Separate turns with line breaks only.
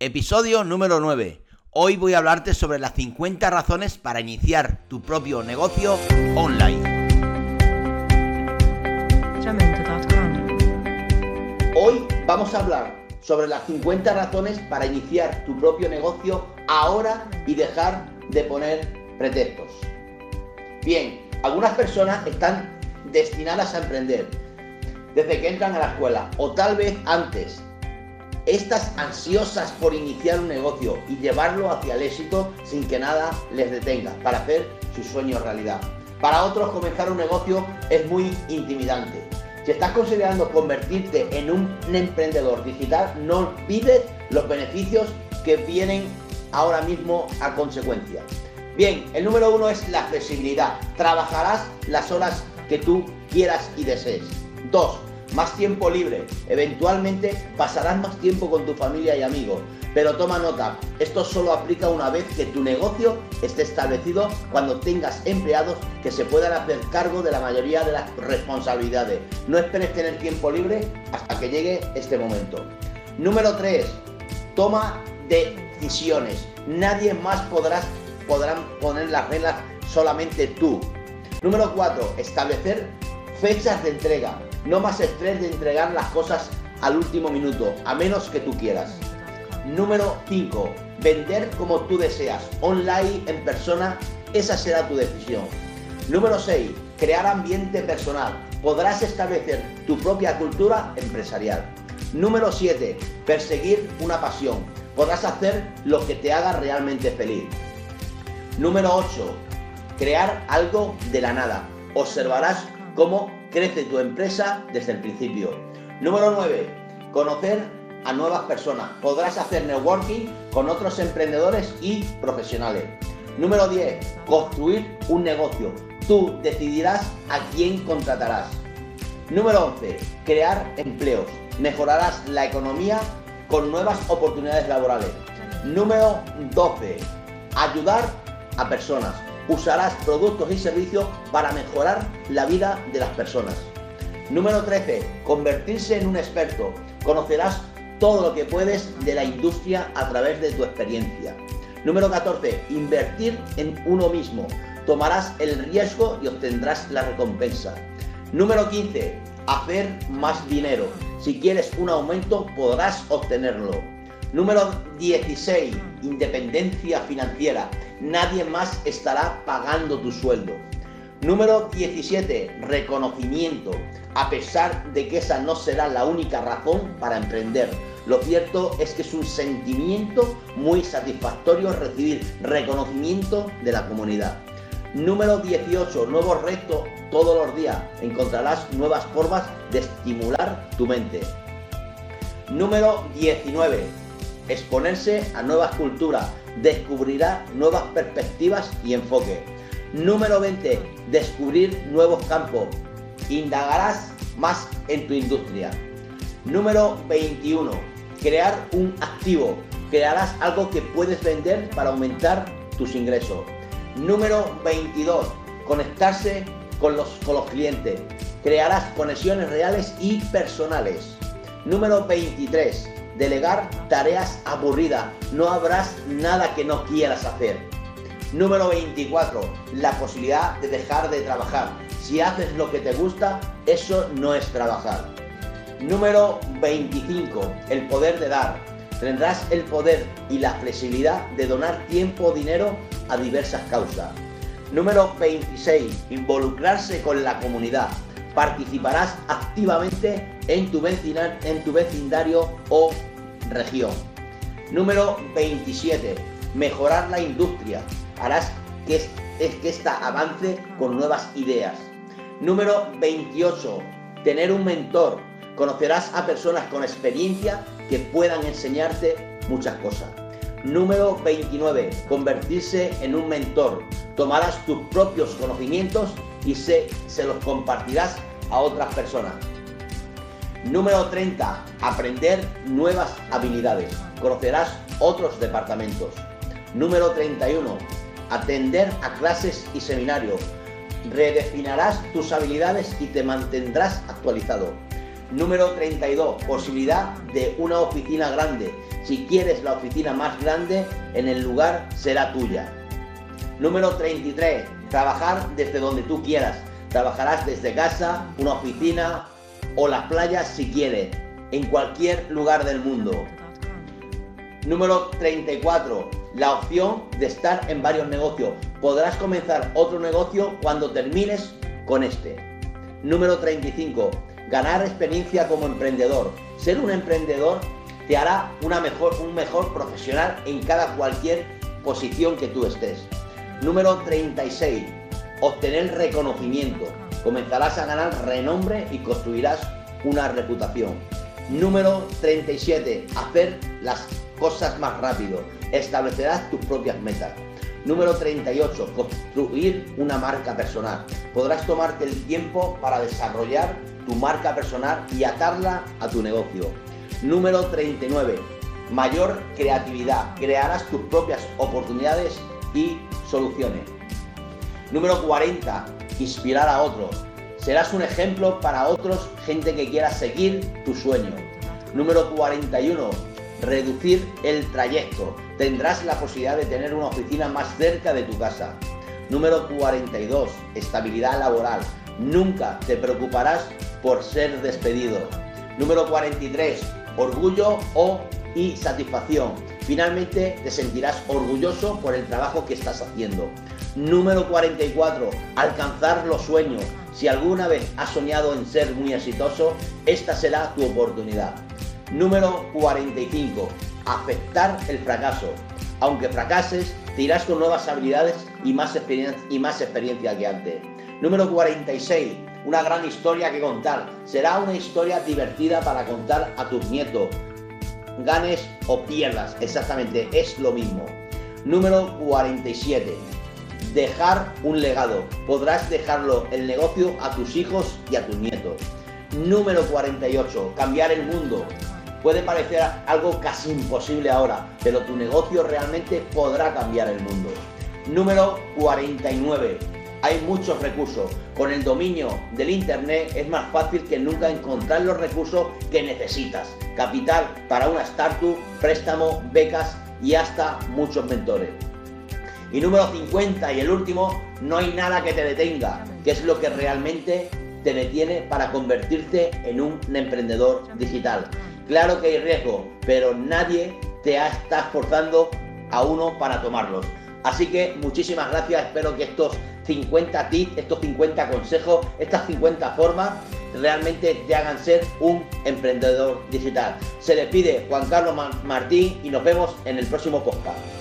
Episodio número 9. Hoy voy a hablarte sobre las 50 razones para iniciar tu propio negocio online. Hoy vamos a hablar sobre las 50 razones para iniciar tu propio negocio ahora y dejar de poner pretextos. Bien, algunas personas están destinadas a emprender desde que entran a la escuela o tal vez antes estas ansiosas por iniciar un negocio y llevarlo hacia el éxito sin que nada les detenga para hacer sus sueños realidad. Para otros comenzar un negocio es muy intimidante. Si estás considerando convertirte en un emprendedor digital, no olvides los beneficios que vienen ahora mismo a consecuencia. Bien, el número uno es la flexibilidad. Trabajarás las horas que tú quieras y desees. Dos, más tiempo libre. Eventualmente pasarás más tiempo con tu familia y amigos. Pero toma nota, esto solo aplica una vez que tu negocio esté establecido cuando tengas empleados que se puedan hacer cargo de la mayoría de las responsabilidades. No esperes tener tiempo libre hasta que llegue este momento. Número 3. Toma decisiones. Nadie más podrás, podrán poner las reglas solamente tú. Número 4. Establecer fechas de entrega. No más estrés de entregar las cosas al último minuto, a menos que tú quieras. Número 5. Vender como tú deseas, online, en persona, esa será tu decisión. Número 6. Crear ambiente personal. Podrás establecer tu propia cultura empresarial. Número 7. Perseguir una pasión. Podrás hacer lo que te haga realmente feliz. Número 8. Crear algo de la nada. Observarás cómo crece tu empresa desde el principio. Número 9. Conocer a nuevas personas. Podrás hacer networking con otros emprendedores y profesionales. Número 10. Construir un negocio. Tú decidirás a quién contratarás. Número 11. Crear empleos. Mejorarás la economía con nuevas oportunidades laborales. Número 12. Ayudar a personas usarás productos y servicios para mejorar la vida de las personas. Número 13. Convertirse en un experto. Conocerás todo lo que puedes de la industria a través de tu experiencia. Número 14. Invertir en uno mismo. Tomarás el riesgo y obtendrás la recompensa. Número 15. Hacer más dinero. Si quieres un aumento podrás obtenerlo. Número 16. Independencia financiera. Nadie más estará pagando tu sueldo. Número 17. Reconocimiento. A pesar de que esa no será la única razón para emprender. Lo cierto es que es un sentimiento muy satisfactorio recibir reconocimiento de la comunidad. Número 18. Nuevos retos todos los días. Encontrarás nuevas formas de estimular tu mente. Número 19 exponerse a nuevas culturas, descubrirá nuevas perspectivas y enfoque. Número 20. Descubrir nuevos campos. Indagarás más en tu industria. Número 21. Crear un activo. Crearás algo que puedes vender para aumentar tus ingresos. Número 22. Conectarse con los, con los clientes. Crearás conexiones reales y personales. Número 23 Delegar tareas aburridas. No habrás nada que no quieras hacer. Número 24. La posibilidad de dejar de trabajar. Si haces lo que te gusta, eso no es trabajar. Número 25. El poder de dar. Tendrás el poder y la flexibilidad de donar tiempo o dinero a diversas causas. Número 26. Involucrarse con la comunidad. Participarás activamente en tu, en tu vecindario o región. Número 27. Mejorar la industria. Harás que, es, que esta avance con nuevas ideas. Número 28. Tener un mentor. Conocerás a personas con experiencia que puedan enseñarte muchas cosas. Número 29. Convertirse en un mentor. Tomarás tus propios conocimientos y se, se los compartirás a otras personas. Número 30. Aprender nuevas habilidades. Conocerás otros departamentos. Número 31. Atender a clases y seminarios. Redefinirás tus habilidades y te mantendrás actualizado. Número 32, posibilidad de una oficina grande. Si quieres la oficina más grande, en el lugar será tuya. Número 33, trabajar desde donde tú quieras. Trabajarás desde casa, una oficina o las playas si quieres, en cualquier lugar del mundo. Número 34, la opción de estar en varios negocios. Podrás comenzar otro negocio cuando termines con este. Número 35, ganar experiencia como emprendedor. Ser un emprendedor te hará una mejor, un mejor profesional en cada cualquier posición que tú estés. Número 36, obtener reconocimiento. Comenzarás a ganar renombre y construirás una reputación. Número 37, hacer las cosas más rápido. Establecerás tus propias metas. Número 38, construir una marca personal. Podrás tomarte el tiempo para desarrollar tu marca personal y atarla a tu negocio. Número 39, mayor creatividad. Crearás tus propias oportunidades y soluciones. Número 40, inspirar a otros. Serás un ejemplo para otros, gente que quiera seguir tu sueño. Número 41, reducir el trayecto. Tendrás la posibilidad de tener una oficina más cerca de tu casa. Número 42, estabilidad laboral. Nunca te preocuparás por ser despedido. Número 43, orgullo o y satisfacción. Finalmente te sentirás orgulloso por el trabajo que estás haciendo. Número 44, alcanzar los sueños. Si alguna vez has soñado en ser muy exitoso, esta será tu oportunidad. Número 45. Aceptar el fracaso. Aunque fracases, te irás con nuevas habilidades y más, y más experiencia que antes. Número 46. Una gran historia que contar. Será una historia divertida para contar a tus nietos. Ganes o pierdas, exactamente, es lo mismo. Número 47. Dejar un legado. Podrás dejarlo el negocio a tus hijos y a tus nietos. Número 48. Cambiar el mundo. Puede parecer algo casi imposible ahora, pero tu negocio realmente podrá cambiar el mundo. Número 49. Hay muchos recursos. Con el dominio del Internet es más fácil que nunca encontrar los recursos que necesitas. Capital para una startup, préstamo, becas y hasta muchos mentores. Y número 50 y el último, no hay nada que te detenga, que es lo que realmente te detiene para convertirte en un emprendedor digital. Claro que hay riesgo, pero nadie te está esforzando a uno para tomarlos. Así que muchísimas gracias, espero que estos 50 tips, estos 50 consejos, estas 50 formas realmente te hagan ser un emprendedor digital. Se despide Juan Carlos Martín y nos vemos en el próximo podcast.